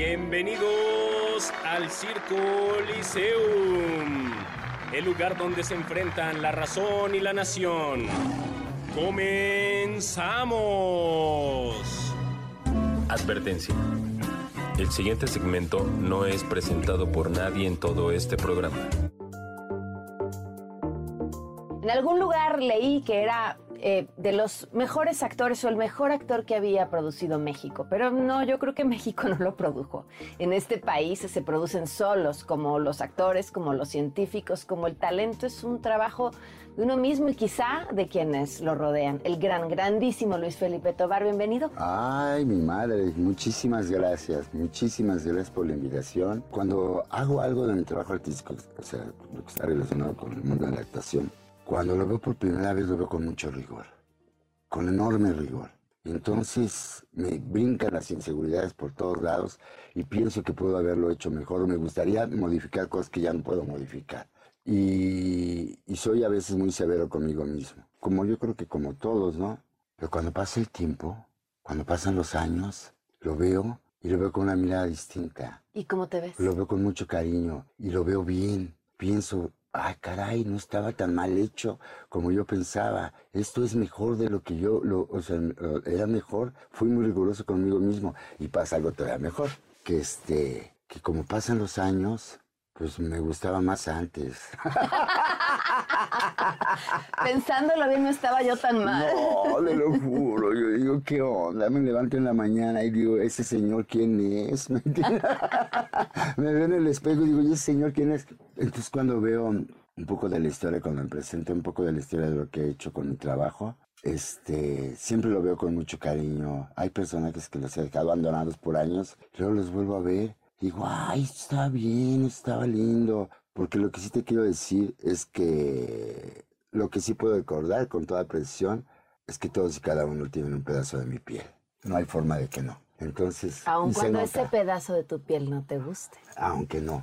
Bienvenidos al Circo Liceum, el lugar donde se enfrentan la razón y la nación. ¡Comenzamos! Advertencia. El siguiente segmento no es presentado por nadie en todo este programa. En algún lugar leí que era eh, de los mejores actores o el mejor actor que había producido México, pero no, yo creo que México no lo produjo. En este país se producen solos, como los actores, como los científicos, como el talento es un trabajo de uno mismo y quizá de quienes lo rodean. El gran, grandísimo Luis Felipe Tobar, bienvenido. Ay, mi madre, muchísimas gracias, muchísimas gracias por la invitación. Cuando hago algo de mi trabajo artístico, o sea, lo que está relacionado con el mundo de la actuación, cuando lo veo por primera vez lo veo con mucho rigor, con enorme rigor. Entonces me brincan las inseguridades por todos lados y pienso que puedo haberlo hecho mejor. Me gustaría modificar cosas que ya no puedo modificar. Y, y soy a veces muy severo conmigo mismo, como yo creo que como todos, ¿no? Pero cuando pasa el tiempo, cuando pasan los años, lo veo y lo veo con una mirada distinta. ¿Y cómo te ves? Lo veo con mucho cariño y lo veo bien. Pienso, ay caray, no estaba tan mal hecho como yo pensaba. Esto es mejor de lo que yo, lo, o sea, era mejor. Fui muy riguroso conmigo mismo y pasa algo todavía mejor. Que este, que como pasan los años, pues me gustaba más antes. Pensándolo bien, no estaba yo tan mal. No, te lo juro. Yo digo, ¿qué onda? Me levanto en la mañana y digo, ¿ese señor quién es? ¿Me? Me veo en el espejo y digo, ¿y ese señor quién es? Entonces, cuando veo un poco de la historia, cuando me presento un poco de la historia de lo que he hecho con mi trabajo, este, siempre lo veo con mucho cariño. Hay personajes que los he dejado abandonados por años, luego los vuelvo a ver. Digo, ay, está bien, estaba lindo. Porque lo que sí te quiero decir es que lo que sí puedo recordar con toda precisión es que todos y cada uno tienen un pedazo de mi piel. No hay forma de que no. Entonces, Aun cuando ese pedazo de tu piel no te guste. aunque no.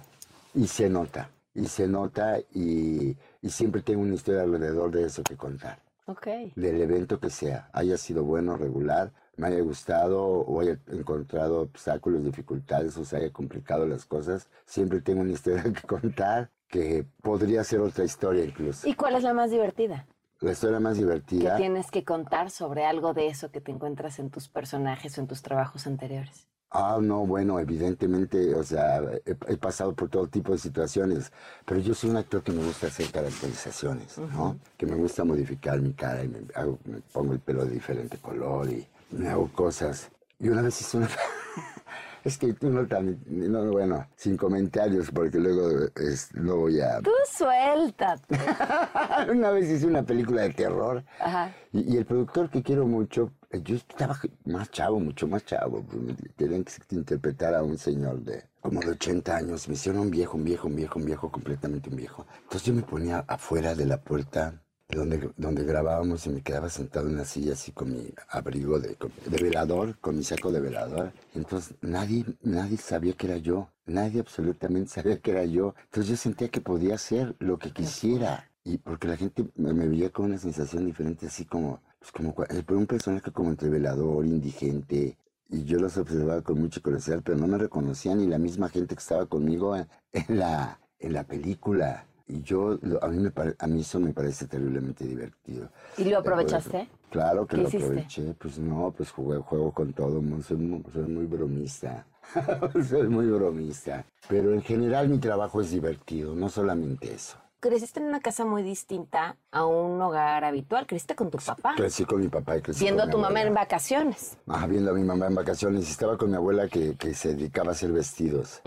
Y se nota. Y se nota y, y siempre tengo una historia alrededor de eso que contar. Ok. Del evento que sea, haya sido bueno, regular, me haya gustado o haya encontrado obstáculos, dificultades o se haya complicado las cosas, siempre tengo una historia que contar que podría ser otra historia incluso. ¿Y cuál es la más divertida? La historia más que divertida. tienes que contar sobre algo de eso que te encuentras en tus personajes o en tus trabajos anteriores. Ah, no, bueno, evidentemente, o sea, he, he pasado por todo tipo de situaciones, pero yo soy un actor que me gusta hacer caracterizaciones, ¿no? Que me gusta modificar mi cara y me, hago- me pongo el pelo de diferente color y me hago cosas. Y una vez hice una... es que tú no tan... No, bueno, sin comentarios, porque luego es, no voy a... Tú suéltate. una vez hice una película de terror Ajá. y, y el productor que quiero mucho, eh, yo estaba más chavo, mucho más chavo, pues, querían que interpretar a un señor de como de 80 años, me hicieron un viejo, un viejo, un viejo, un viejo, completamente un viejo. Entonces yo me ponía afuera de la puerta donde, donde grabábamos y me quedaba sentado en una silla así con mi abrigo de, de velador, con mi saco de velador. Entonces nadie, nadie sabía que era yo, nadie absolutamente sabía que era yo. Entonces yo sentía que podía hacer lo que quisiera. Y porque la gente me, me veía con una sensación diferente, así como, pues como eh, por un personaje como entre velador, indigente. Y yo los observaba con mucha curiosidad, pero no me reconocía ni la misma gente que estaba conmigo en, en la, en la película. Y yo, lo- a mí, me pare- a mí eso me parece terriblemente divertido. ¿Y lo aprovechaste? Claro que ¿Qué lo hiciste? aproveché. Pues no, pues jugué, juego con todo. Soy muy, soy muy bromista. soy muy bromista. Pero en general mi trabajo es divertido, no solamente eso. Creciste en una casa muy distinta a un hogar habitual. Creciste con tu papá. Crecí con mi papá y crecí Viendo a mi tu mamá en vacaciones. Ajá, viendo a mi mamá en vacaciones. Estaba con mi abuela que, que se dedicaba a hacer vestidos.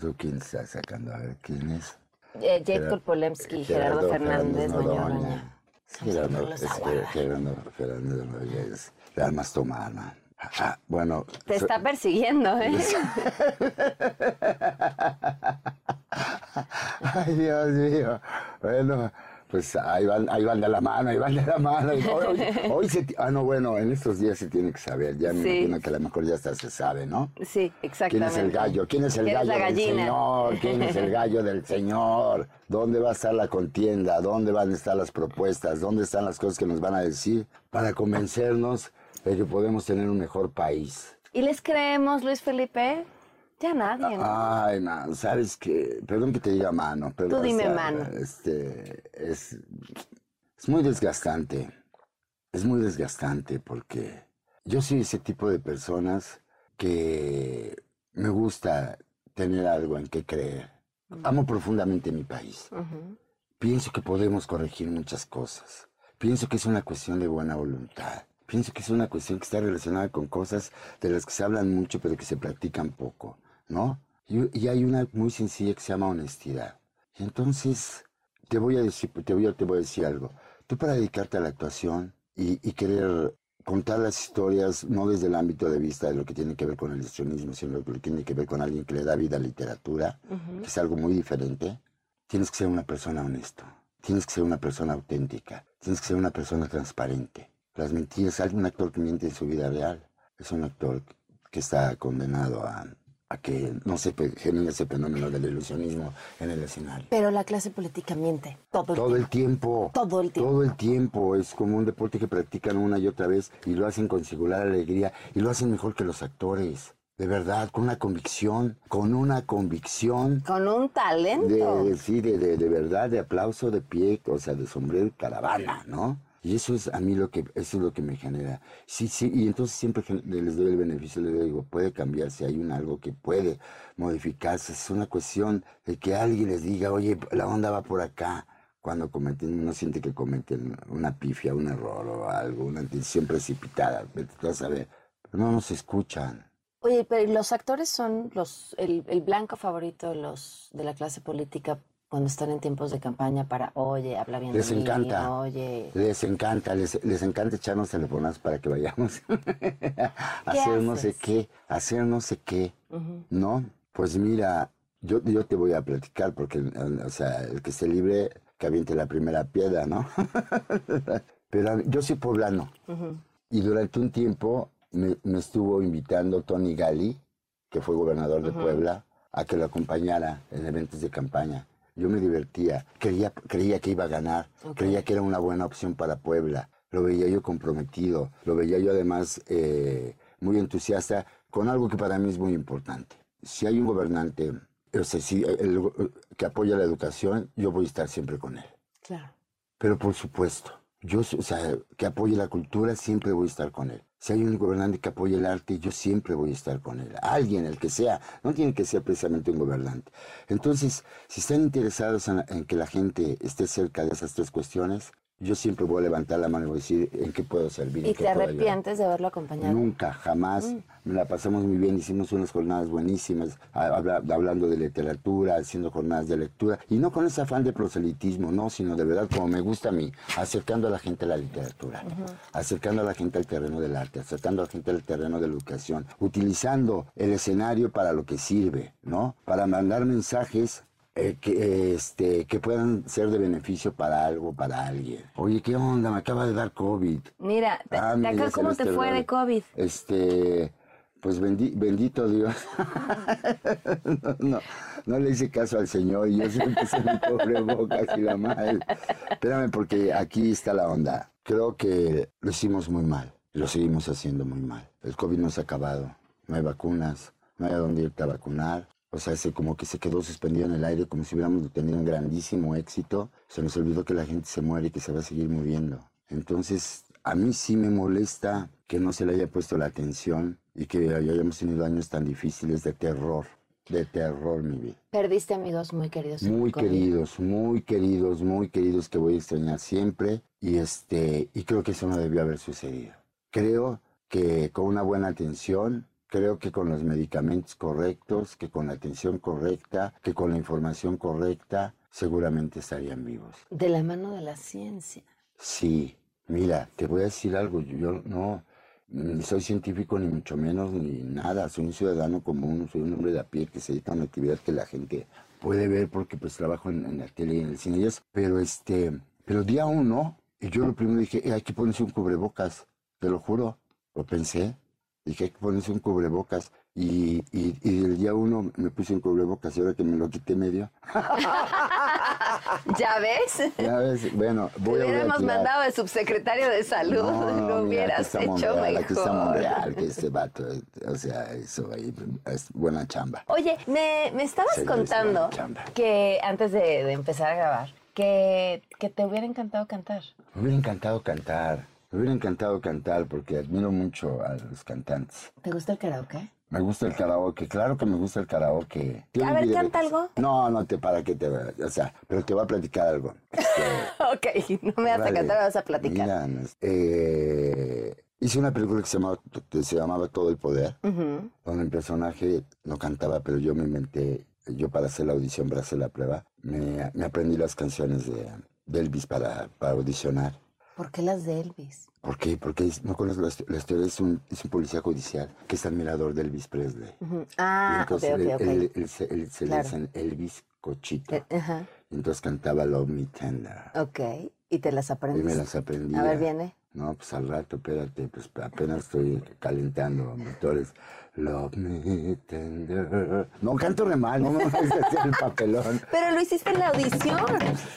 ¿Tú quién está sacando? A ver, ¿quién es? Eh, Gerard- Polemski, Gerardo, Fernández, Gerardo, es a que guardar. Gerardo Fernández Noroña es de almas tomar, man. Ah, bueno. Te está persiguiendo, ¿eh? Ay, Dios mío. Bueno, pues ahí van, ahí van de la mano, ahí van de la mano. Hoy, hoy- hoy se, ah, no, bueno, en estos días se tiene que saber. Ya me Sí. imagino que a lo mejor ya hasta se sabe, ¿no? Sí, ¿Quién exactamente. es el gallo? ¿Quién es el ¿Quién es gallo la del? Señor? ¿Quién es el gallo del Señor? ¿Dónde va a estar la contienda? ¿Dónde van a estar las propuestas? ¿Dónde están las cosas que nos van a decir para convencernos de que podemos tener un mejor país? ¿Y les creemos, Luis Felipe? Ya nadie, ¿no? Ay, man, sabes que, perdón que te diga mano, pero Tú dime o sea, mano. Este, es, es muy desgastante, es muy desgastante porque yo soy ese tipo de personas que me gusta tener algo en que creer. Amo profundamente mi país. Pienso que podemos corregir muchas cosas. Pienso que es una cuestión de buena voluntad. Pienso que es una cuestión que está relacionada con cosas de las que se hablan mucho pero que se practican poco, ¿no? Y, y hay una muy sencilla que se llama honestidad. Y entonces, te voy a decir, te voy a, te voy a decir algo. Tú para dedicarte a la actuación y, y querer contar las historias no desde el ámbito de vista de lo que tiene que ver con el histrionismo, sino lo que tiene que ver con alguien que le da vida a la literatura, que es algo muy diferente, tienes que ser una persona honesta, tienes que ser una persona auténtica, tienes que ser una persona transparente. Las mentiras, algún actor que miente en su vida real es un actor que está condenado a, a que no se genere ese fenómeno del ilusionismo en el escenario. Pero la clase política miente todo el Todo el tiempo. Todo el tiempo. Todo el tiempo. Es como un deporte que practican una y otra vez y lo hacen con singular alegría y lo hacen mejor que los actores. De verdad, con una convicción, con una convicción Con un talento. de, sí, de, de, de verdad, de aplauso de pie, o sea, de sombrero y caravana, ¿no? Y eso es a mí lo que, eso es lo que me genera. Sí, sí, y entonces siempre les doy el beneficio, les digo, puede cambiarse, hay un algo que puede modificarse. Es una cuestión de que alguien les diga, oye, la onda va por acá. Cuando cometen, uno siente que cometen una pifia, un error o algo, una intención precipitada, tú a saber. Pero no nos escuchan. Oye, pero los actores son los el, el blanco favorito de los de la clase política cuando están en tiempos de campaña para, oye, habla bien Les de mí, encanta. oye. Les encanta, les, les encanta echarnos telefonas para que vayamos a hacer no sé qué, hacer no sé qué, ¿no? Pues mira, yo, yo te voy a platicar porque, eh, o sea, el que esté libre, que aviente la primera piedra, ¿no? Pero yo soy poblano y durante un tiempo me, me estuvo invitando Tony Gali, que fue gobernador de Puebla, a que lo acompañara en eventos de campaña. Yo me divertía, creía, creía que iba a ganar, creía que era una buena opción para Puebla. Lo veía yo comprometido, lo veía yo además eh, muy entusiasta con algo que para mí es muy importante. Si hay un gobernante o sea, si el- que apoya la educación, yo voy a estar siempre con él. Claro. Pero por supuesto, yo, o sea, que apoye la cultura, siempre voy a estar con él. Si hay un gobernante que apoye el arte, yo siempre voy a estar con él. Alguien, el que sea, no tiene que ser precisamente un gobernante. Entonces, si están interesados en, en que la gente esté cerca de esas tres cuestiones, yo siempre voy a levantar la mano y voy a decir en qué puedo servir. en ¿Y qué te puedo ayudar. arrepientes de haberlo acompañado? Nunca, jamás. Mm. La pasamos muy bien, hicimos unas jornadas buenísimas, habla- hablando de literatura, haciendo jornadas de lectura, y no con ese afán de proselitismo, no, sino de verdad como me gusta a mí, acercando a la gente a la literatura, acercando a la gente al terreno del arte, acercando a la gente al terreno de la educación, utilizando el escenario para lo que sirve, ¿no? Para mandar mensajes eh, que, este, que puedan ser de beneficio para algo, para alguien. Oye, ¿qué onda? Me acaba de dar COVID. Mira, ¿de, Ah, de acá cómo te este fue de. COVID? Este, pues bendi- bendito Dios. no, no, no le hice caso al Señor y yo se me puse mi pobre boca y la mal. Espérame, porque aquí está la onda. Creo que lo hicimos muy mal. Lo seguimos haciendo muy mal. El COVID no se ha acabado. No hay vacunas. No hay a dónde irte a vacunar. O sea, se, como que se quedó suspendido en el aire, como si hubiéramos tenido un grandísimo éxito. Se nos olvidó que la gente se muere y que se va a seguir muriendo. Entonces, a mí sí me molesta que no se le haya puesto la atención y que hayamos tenido años tan difíciles de terror, de terror, mi vida. Perdiste amigos muy queridos. Muy queridos, muy queridos, muy queridos que voy a extrañar siempre y este y creo que eso no debió haber sucedido. Creo que con una buena atención, creo que con los medicamentos correctos, que con la atención correcta, que con la información correcta, seguramente estarían vivos. De la mano de la ciencia. Sí, mira, te voy a decir algo, yo no, ni soy científico, ni mucho menos, ni nada. Soy un ciudadano común, soy un hombre de a pie que se dedica a una actividad que la gente puede ver porque pues trabajo en, en la tele y en el cine. y eso. Pero este, pero día uno, y yo lo primero dije, "Eh, hay que ponerse un cubrebocas, te lo juro. Lo pensé, dije, hay que ponerse un cubrebocas. Y, y, y el día uno me puse un cubrebocas y ahora que me lo quité medio. ¿Ya ves? Ya ves, bueno, Te voy a a hubiéramos mandado de subsecretario de salud, No, lo mira, hubieras está hecho Monreal, Aquí está mejor. Monreal, que este vato, o sea, eso ahí es buena chamba. Oye, me, me estabas Sí, es contando chamba. que antes de, de empezar a grabar, que, que te hubiera encantado cantar. Me hubiera encantado cantar, me hubiera encantado cantar porque admiro mucho a los cantantes. ¿Te gusta el karaoke? Me gusta el karaoke, claro que me gusta el karaoke. A ver, canta algo. No, no te para que te o sea, pero te voy a platicar algo. Este, ok, no me vas a cantar, me vas a platicar. Mira, eh, hice una película que se llamaba, que se llamaba Todo el Poder, Ujú. donde el personaje no cantaba, pero yo me inventé, yo para hacer la audición, para hacer la prueba, me, me aprendí las canciones de, de Elvis para, para audicionar. ¿Por qué las de Elvis? ¿Por qué? Porque no conozco la, histo- la historia, es un, es un policía judicial que es admirador de Elvis Presley. Ujú. Y Ah, entonces ok, él, ok. él- él se, él se le Claro. dicen Elvis Cochito. Eh, Ajá, Y entonces cantaba Love Me Tender. ok. ¿Y te las Y aprendes? me las aprendí. A ver, viene. No, pues al rato, espérate, pues apenas estoy calentando motores. Love me tender. No, canto re mal, no me vas a hacer el papelón. Pero lo hiciste en la audición.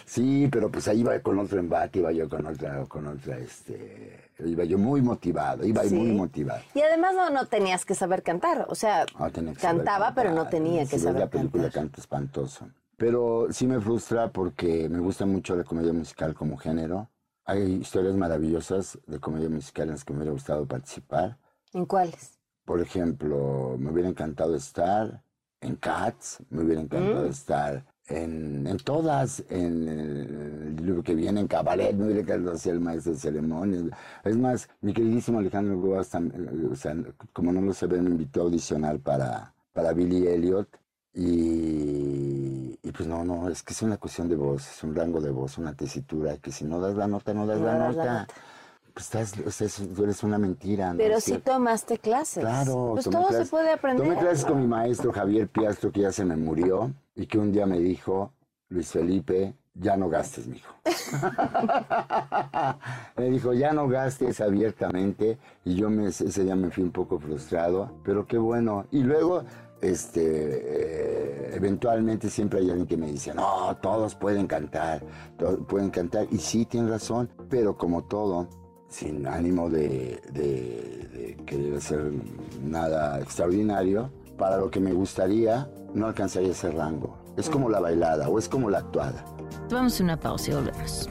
Sí, pero pues ahí iba con otro embate, iba yo con otra, con otra, este, iba yo muy motivado, iba Sí. muy motivado. Y además no, no tenías que saber cantar. O sea, No, saber cantaba, pero no tenía Si que ves saber la película cantar. canto espantoso. Pero sí me frustra porque me gusta mucho la comedia musical como género. Hay historias maravillosas de comedia musical en las que me hubiera gustado participar. ¿En cuáles? Por ejemplo, me hubiera encantado estar en Cats, me hubiera encantado Mm. estar en, en todas, en el libro que viene, en Cabaret, me hubiera encantado ser el maestro de ceremonias. Es más, mi queridísimo Alejandro Góaz, tam- eh, o sea, como no lo se ve, me invitó a audicionar para, para Billy Elliot. Y, y pues no, no, es que es una cuestión de voz, es un rango de voz, una tesitura, que si no das la nota, no das, No la, das la nota. Estás, eres una mentira. ¿no Pero sí tomaste clases. Claro, Pues todo se puede aprender. Tomé clases con mi maestro Javier Piastro, que ya se me murió, y que un día me dijo, Luis Felipe, ya no gastes, mijo. me dijo, ya no gastes abiertamente, y yo me, ese día me fui un poco frustrado, pero qué bueno. Y luego, este, eh, eventualmente siempre hay alguien que me dice, no, todos pueden cantar, todos pueden cantar, y sí, tienen razón, pero como todo, sin ánimo de, querer hacer nada extraordinario, para lo que me gustaría, no alcanzaría ese rango. Es como la bailada o es como la actuada. Vamos a una pausa y volvemos.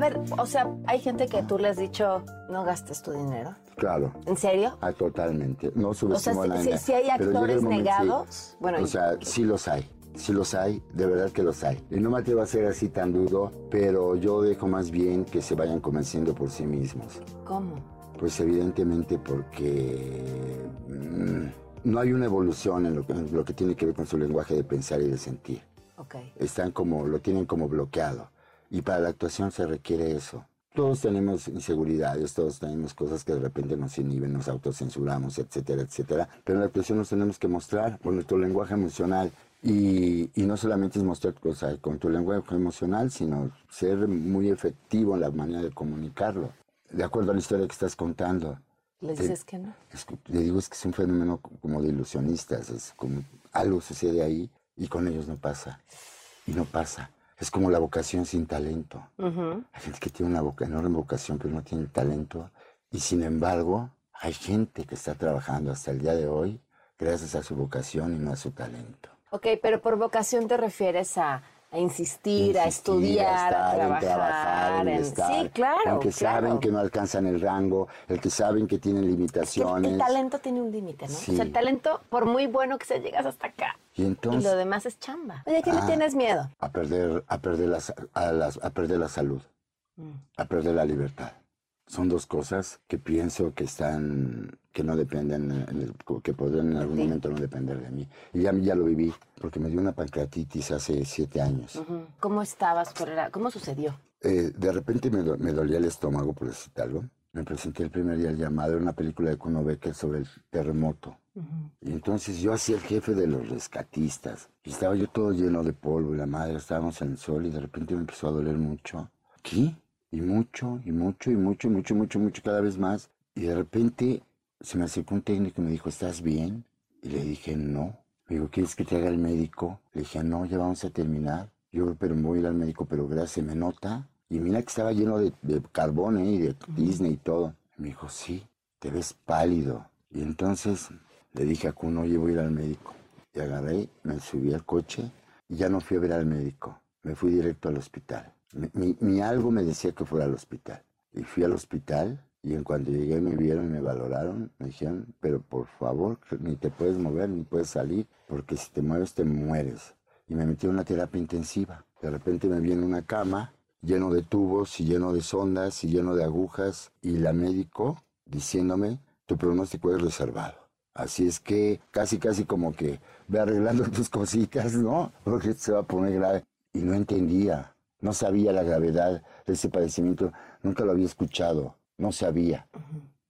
A ver, o sea, hay gente que tú le has dicho, no gastes tu dinero. Claro. ¿En serio? Ah, totalmente. No O sea, subestimo si, si- si hay actores momento, sí. negados, bueno, O sea, sí los hay. Sí los hay, de verdad que los hay. Y no me atrevo a ser así tan duro, pero yo dejo más bien que se vayan convenciendo por sí mismos. ¿cómo? Pues evidentemente porque mm, no hay una evolución en lo, que, en lo que tiene que ver con su lenguaje de pensar y de sentir. Ok. Están como, lo tienen como bloqueado. Y para la actuación se requiere eso. Todos tenemos inseguridades, todos tenemos cosas que de repente nos inhiben, nos autocensuramos, etcétera, etcétera. Pero en la actuación nos tenemos que mostrar con nuestro lenguaje emocional. Y, y no solamente es mostrar cosas con tu lenguaje emocional, sino ser muy efectivo en la manera de comunicarlo. De acuerdo a la historia que estás contando. ¿Le dices que no? Es le digo, es que es un fenómeno como de ilusionistas, es como algo sucede ahí y con ellos no pasa. Y no pasa. Es como la vocación sin talento. Ujú. Hay gente que tiene una voca- enorme vocación pero no tiene talento. Y sin embargo, hay gente que está trabajando hasta el día de hoy gracias a su vocación y no a su talento. Ok, pero por vocación te refieres a, a insistir, a estudiar, a, estar, en trabajar. trabajar, en en- estar, Sí, claro. En que claro. saben que no alcanzan el rango, el que saben que tienen Es que el- limitaciones. el, talento tiene un límite, ¿no? Sí. O sea, el talento, por muy bueno que sea, llegas hasta acá. Y Y entonces... lo demás es chamba. Oye, ¿a qué le Ah. tienes miedo? a perder, a perder, la, a, las- a perder la salud, Mm. a perder la libertad. Son dos cosas que pienso que están, que no dependen, en el- que podrían en algún Sí. momento no depender de mí. Y ya, ya lo viví, porque me dio una pancreatitis hace siete años. Ujú. ¿Cómo estabas? ¿Cuál era- ¿Cómo sucedió? Eh, de repente me, do- me dolía el estómago, por algo. Me presenté el primer día al llamado, era una película de Kuno Becker sobre el terremoto. Y entonces yo hacía el jefe de los rescatistas. Y estaba yo todo lleno de polvo y la madre, estábamos en el sol y de repente me empezó a doler mucho. Aquí, y mucho, y mucho, y mucho, y mucho, mucho, mucho, cada vez más. Y de repente se me acercó un técnico y me dijo, ¿estás bien? Y le dije, no. Me dijo, ¿quieres que te haga el médico? Le dije, no, ya vamos a terminar. Yo, pero me voy a ir al médico, pero gracias, ¿se me nota? Y mira que estaba lleno de, de carbón ¿eh? y de Disney y todo. Me dijo, sí, te ves pálido. Y entonces le dije a Kuno, oye, voy a ir al médico. Y agarré, me subí al coche y ya no fui a ver al médico. Me fui directo al hospital. Mi, mi- algo me decía que fuera al hospital. Y fui al hospital y en cuanto llegué me vieron me valoraron. Me dijeron, pero por favor, ni te puedes mover ni puedes salir, porque si te mueves te mueres. Y me metí en una terapia intensiva. De repente me vi en una cama lleno de tubos y lleno de sondas y lleno de agujas y la médico diciéndome, tu pronóstico es reservado. Así es que casi, casi como que ve arreglando tus cositas, ¿no? Porque se va a poner grave. Y no entendía, no sabía la gravedad de ese padecimiento, nunca lo había escuchado, no sabía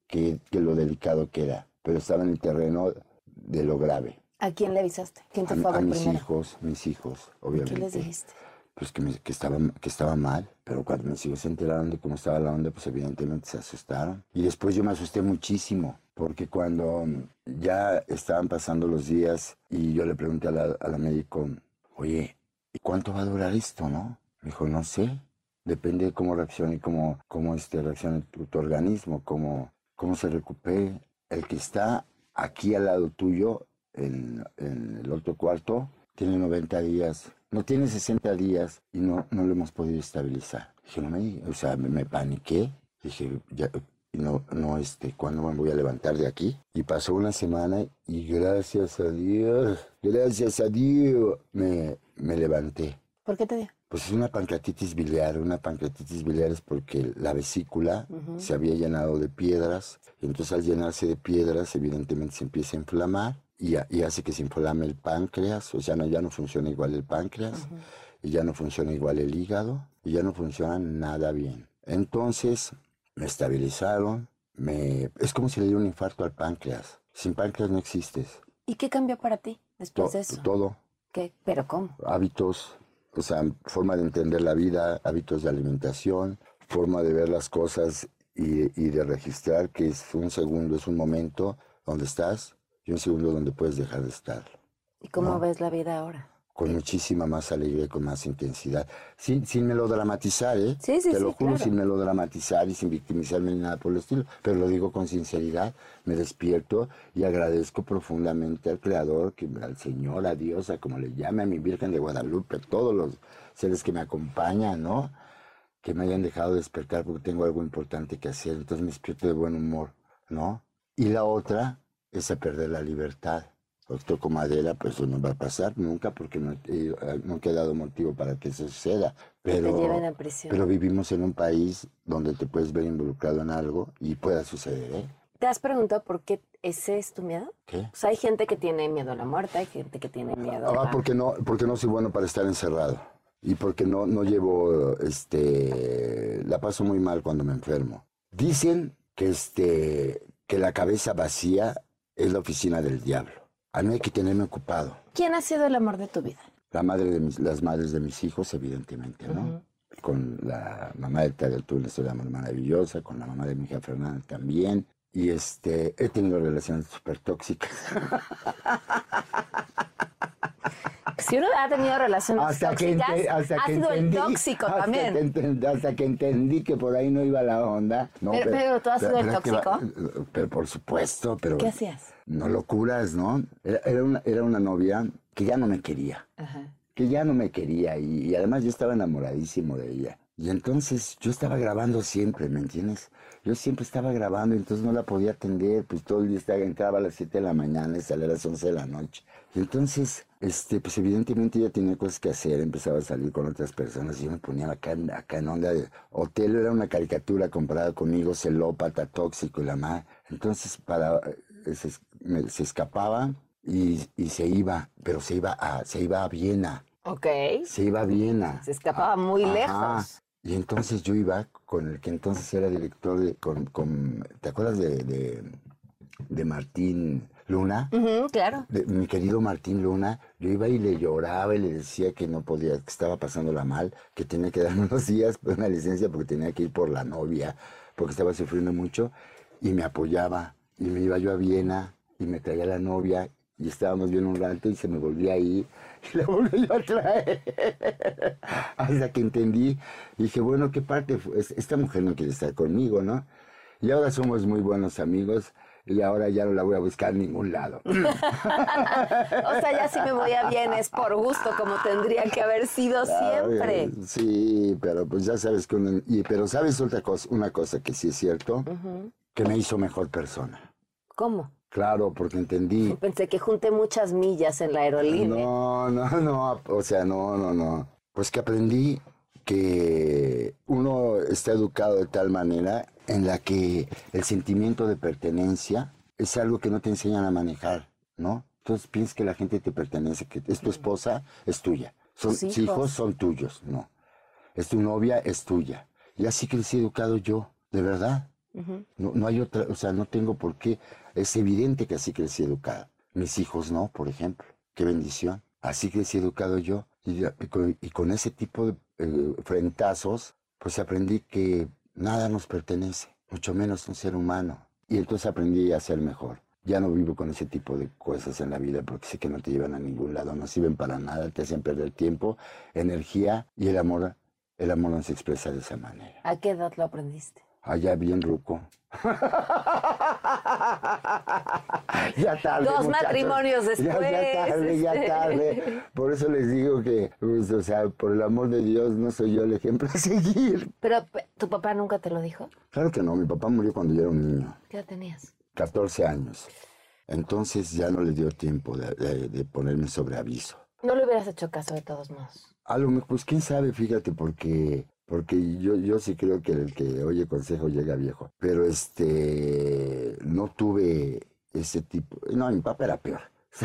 que, que lo delicado que era, pero estaba en el terreno de lo grave. ¿A quién le avisaste? ¿Quién te A, fue a a mis primero? hijos, mis hijos, ¿Qué obviamente les dijiste? pues que, me- que, estaba, que estaba mal, pero cuando mis hijos se enteraron de cómo estaba la onda, pues evidentemente se asustaron. Y después yo me asusté muchísimo, porque cuando ya estaban pasando los días y yo le pregunté a la, a la médico, oye, ¿y cuánto va a durar esto, no? Dijo, no sé, depende de cómo reaccione, cómo, cómo este, reaccione tu, tu organismo, cómo, cómo se recupere. El que está aquí al lado tuyo, en, en el otro cuarto, tiene 90 días, no tiene 60 días y no, no lo hemos podido estabilizar. Dije, no me o sea, me, me paniqué. Dije, ya, no, no, este, ¿cuándo me voy a levantar de aquí? Y pasó una semana y gracias a Dios, gracias a Dios, me, me levanté. ¿Por qué te dio? Pues es una pancreatitis biliar. Una pancreatitis biliar es porque la vesícula se había llenado de piedras. Y entonces al llenarse de piedras, evidentemente se empieza a inflamar y, ha- y hace que se inflame el páncreas. O sea, no, ya no funciona igual el páncreas. Y ya no funciona igual el hígado. Y ya no funciona nada bien. Entonces me estabilizaron. Me... Es como si le diera un infarto al páncreas. Sin páncreas no existes. ¿Y qué cambió para ti To- después de eso? todo. ¿Qué? ¿Pero cómo? hábitos, o sea, forma de entender la vida, hábitos de alimentación, forma de ver las cosas y, y de registrar que es un segundo, es un momento donde estás y un segundo donde puedes dejar de estar. ¿Y cómo No. ves la vida ahora? Con muchísima más alegría y con más intensidad. Sin, sin melodramatizar, ¿eh? Sí, sí, Te sí, lo juro, claro. sin melodramatizar y sin victimizarme ni nada por el estilo. Pero lo digo con sinceridad. Me despierto y agradezco profundamente al Creador, que, al Señor, a Dios, a como le llame, a mi Virgen de Guadalupe, a todos los seres que me acompañan, ¿no? Que me hayan dejado despertar porque tengo algo importante que hacer. Entonces me despierto de buen humor, ¿no? Y la otra es a perder la libertad. Pues toco madera, pues eso no va a pasar nunca porque no, he- eh, no he dado motivo para que eso suceda. Que te Pero, lleven a prisión. pero vivimos en un país donde te puedes ver involucrado en algo y pueda suceder, ¿eh? ¿Te has preguntado por qué ese es tu miedo? ¿Qué? O sea, hay gente que tiene miedo a la muerte, hay gente que tiene miedo Ah, a... porque no, porque no soy bueno para estar encerrado. Y porque no, no llevo, este, la paso muy mal cuando me enfermo. Dicen que este, que la cabeza vacía es la oficina del diablo. A mí hay que tenerme ocupado. ¿Quién ha sido el amor de tu vida? La madre de mis, las madres de mis hijos, evidentemente, ¿no? Con la mamá de Tadeo tuve una maravillosa, con la mamá de mi hija Fernanda también. Y este, he tenido relaciones súper tóxicas. Si uno ha tenido relaciones hasta que, tóxicas, ente- hasta ha que sido entendí, el tóxico hasta también. que hasta que entendí que por ahí no iba la onda. No, Pero- pero, ¿tú has sido el que tóxico? pero por supuesto, pero... ¿Qué hacías? No locuras, ¿no? Era, era una, era una novia que ya no me quería. Ajá. que ya no me quería y, y además yo estaba enamoradísimo de ella. Y entonces yo estaba grabando siempre, ¿me entiendes? Yo siempre estaba grabando, entonces no la podía atender, pues todo el día estaba, entraba a las 7 de la mañana y salía a las 11 de la noche. Y entonces, este, pues evidentemente ella tenía cosas que hacer, empezaba a salir con otras personas y yo me ponía acá, en- acá en onda de hotel, era una caricatura comparada conmigo, celópata, tóxico y la más. Entonces, para, eh, se, es- me- se escapaba y, y se iba, pero se iba a, se iba a Viena, Ok. se iba a Viena. Se escapaba muy Ajá. lejos. Y entonces yo iba con el que entonces era director de, con, con- ¿te acuerdas de, de, de Martín Luna? Claro. De mi querido Martín Luna, yo iba y le lloraba y le decía que no podía, que estaba pasándola mal, que tenía que darme unos días, una licencia porque tenía que ir por la novia, porque estaba sufriendo mucho, y me apoyaba, y me iba yo a Viena, y me traía la novia, y estábamos bien un rato, y se me volvía a ir, y la volví yo a traer, hasta que entendí, dije, bueno, ¿qué parte fue? Esta mujer no quiere estar conmigo, ¿no? Y ahora somos muy buenos amigos, y ahora ya no la voy a buscar en ningún lado. O sea, ya si me voy a bien es por gusto, como tendría que haber sido siempre. Sí, pero pues ya sabes que uno- y, pero sabes otra cosa, una cosa que sí es cierto, que me hizo mejor persona. ¿Cómo? Claro, porque entendí. Pensé que junté muchas millas en la aerolínea. No, no, no, o sea, no, no, no. Pues que aprendí que uno está educado de tal manera en la que el sentimiento de pertenencia es algo que no te enseñan a manejar, ¿no? Entonces piensas que la gente te pertenece, que es tu esposa, es tuya. Son hijos. hijos. son tuyos, no. Es tu novia, es tuya. Y así crecí educado yo, de verdad. No, no hay otra, o sea, no tengo por qué. Es evidente que así crecí educado. Mis hijos no, por ejemplo. Qué bendición. Así crecí educado yo. Y, ya- y con, y con ese tipo de eh, frentazos, pues aprendí que nada nos pertenece, mucho menos un ser humano. Y entonces aprendí a ser mejor. Ya no vivo con ese tipo de cosas en la vida porque sé que no te llevan a ningún lado, no sirven para nada, te hacen perder tiempo, energía y el amor. El amor no se expresa de esa manera. ¿A qué edad lo aprendiste? Allá bien ruco. ya tarde. Dos muchachos. matrimonios Ya, ya después, tarde, ya este. tarde. Por eso les digo que, pues, o sea, por el amor de Dios, no soy yo el ejemplo a seguir. Pero pe- tu papá nunca te lo dijo. Claro que no, mi papá murió cuando yo era un niño, ¿Qué edad tenías? 14 años. Entonces ya no le dio tiempo de, de- de ponerme sobre aviso. No le hubieras hecho caso de todos modos. A lo mejor, pues quién sabe, fíjate, porque, porque yo, yo sí creo que el que oye consejo llega viejo. Pero este, no tuve ese tipo. No, mi papá era peor.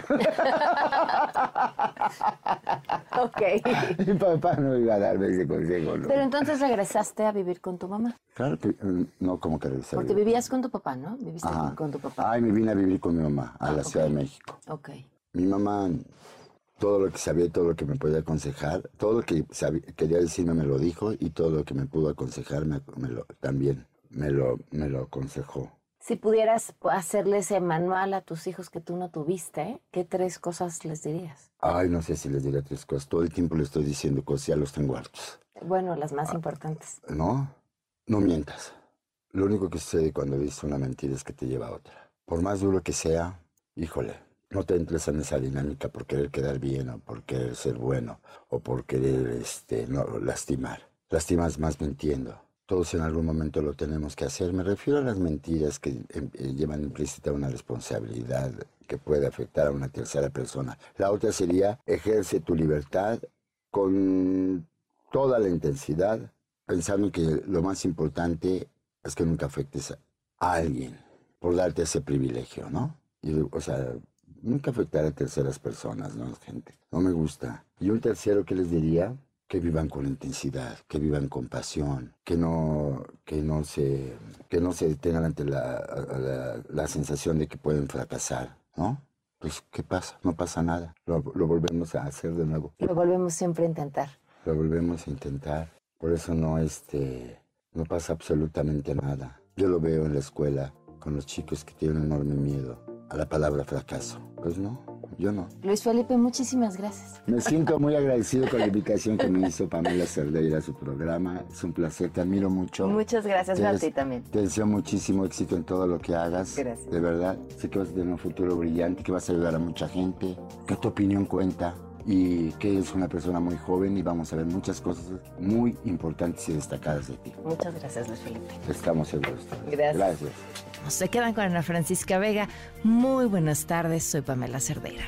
Ok. Mi papá no iba a darme ese consejo, ¿no? Pero entonces regresaste a vivir con tu mamá. Claro que, mm, no, como que regresar. Porque vivías con tu papá, ¿no? Viviste Ajá. con tu papá. Ay, me vine a vivir con mi mamá a Ah, la. Ciudad de México. Ok. Mi mamá, todo lo que sabía, todo lo que me podía aconsejar, todo lo que sabía- quería decirme me lo dijo y todo lo que me pudo aconsejar me, me lo, también me lo, me lo aconsejó. Si pudieras hacerle ese manual a tus hijos que tú no tuviste, ¿qué tres cosas les dirías? Ay, no sé si les diré tres cosas. Todo el tiempo les estoy diciendo cosas, ya los tengo hartos. Bueno, las Ah. más importantes. ¿No? No mientas. Lo único que sucede cuando dices una mentira es que te lleva a otra. Por más duro que sea, híjole, no te entres en esa dinámica por querer quedar bien o por querer ser bueno o por querer este, no, lastimar. Lastimas más mintiendo. Todos en algún momento lo tenemos que hacer. Me refiero a las mentiras que em, eh, llevan implícita una responsabilidad que puede afectar a una tercera persona. La otra sería ejerce tu libertad con toda la intensidad, pensando que lo más importante es que nunca afectes a alguien por darte ese privilegio, ¿no? O sea, nunca afectar a terceras personas, ¿no, gente? No me gusta. Y un tercero que les diría, que vivan con intensidad, que vivan con pasión, que no, que no se, que no se detengan ante la, la, la sensación de que pueden fracasar, ¿no? Pues, ¿qué pasa? No pasa nada. Lo, lo volvemos a hacer de nuevo Lo volvemos siempre a intentar. lo volvemos a intentar. Por eso no, este, no pasa absolutamente nada. Yo lo veo en la escuela con los chicos que tienen enorme miedo a la palabra fracaso. Pues no, yo no. Luis Felipe, muchísimas gracias. Me siento muy agradecido con la invitación que me hizo Pamela Cerdeira a su programa. Es un placer, te admiro mucho. Muchas gracias, a ti también. Te deseo muchísimo éxito en todo lo que hagas. Gracias. De verdad, sé que vas a tener un futuro brillante, que vas a ayudar a mucha gente, que tu opinión cuenta. Y que es una persona muy joven y vamos a ver muchas cosas muy importantes y destacadas de ti. Muchas gracias, Luis Felipe. Estamos seguros. Gracias. Gracias. Se quedan con Ana Francisca Vega. Muy buenas tardes, soy Pamela Cerdeira.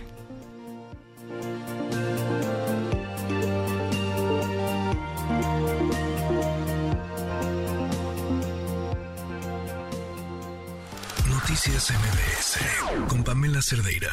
Noticias MBS con Pamela Cerdeira.